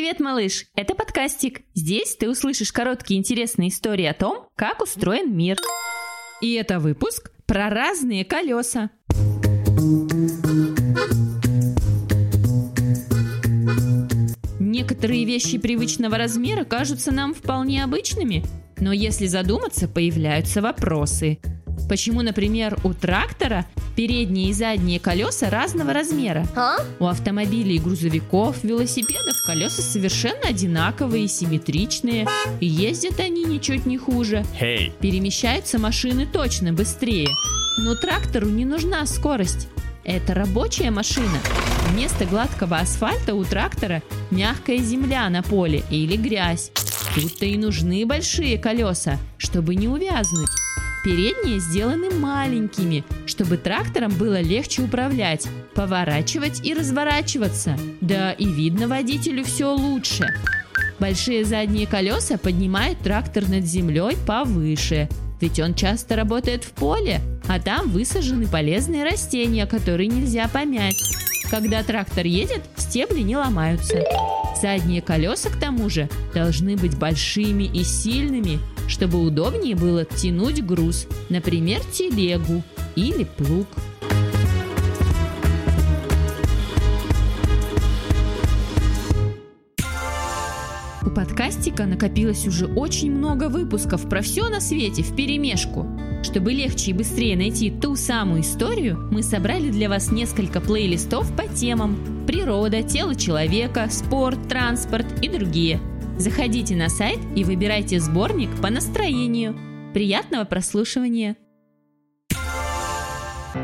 Привет, малыш! Это подкастик. Здесь ты услышишь короткие интересные истории о том, как устроен мир. И это выпуск про разные колеса. Некоторые вещи привычного размера кажутся нам вполне обычными, но если задуматься, появляются вопросы. Почему, например, у трактора передние и задние колеса разного размера? А? У автомобилей и грузовиков, велосипедов колеса совершенно одинаковые и симметричные, и ездят они ничуть не хуже. Hey. Перемещаются машины точно быстрее. Но трактору не нужна скорость. Это рабочая машина. Вместо гладкого асфальта у трактора мягкая земля на поле или грязь. Тут-то и нужны большие колеса, чтобы не увязнуть. Передние сделаны маленькими, чтобы трактором было легче управлять, поворачивать и разворачиваться. Да и видно водителю все лучше. Большие задние колеса поднимают трактор над землей повыше, ведь он часто работает в поле, а там высажены полезные растения, которые нельзя помять. Когда трактор едет, стебли не ломаются. Задние колеса, к тому же, должны быть большими и сильными, чтобы удобнее было тянуть груз, например, телегу или плуг. У подкастика накопилось уже очень много выпусков про все на свете в перемешку. Чтобы легче и быстрее найти ту самую историю, мы собрали для вас несколько плейлистов по темам природа, тело человека, спорт, транспорт и другие. Заходите на сайт и выбирайте сборник по настроению. Приятного прослушивания!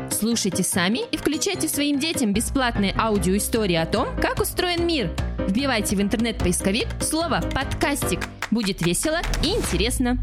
Слушайте сами и включайте своим детям бесплатные аудиоистории о том, как устроен мир. Вбивайте в интернет-поисковик слово «подкастик». Будет весело и интересно.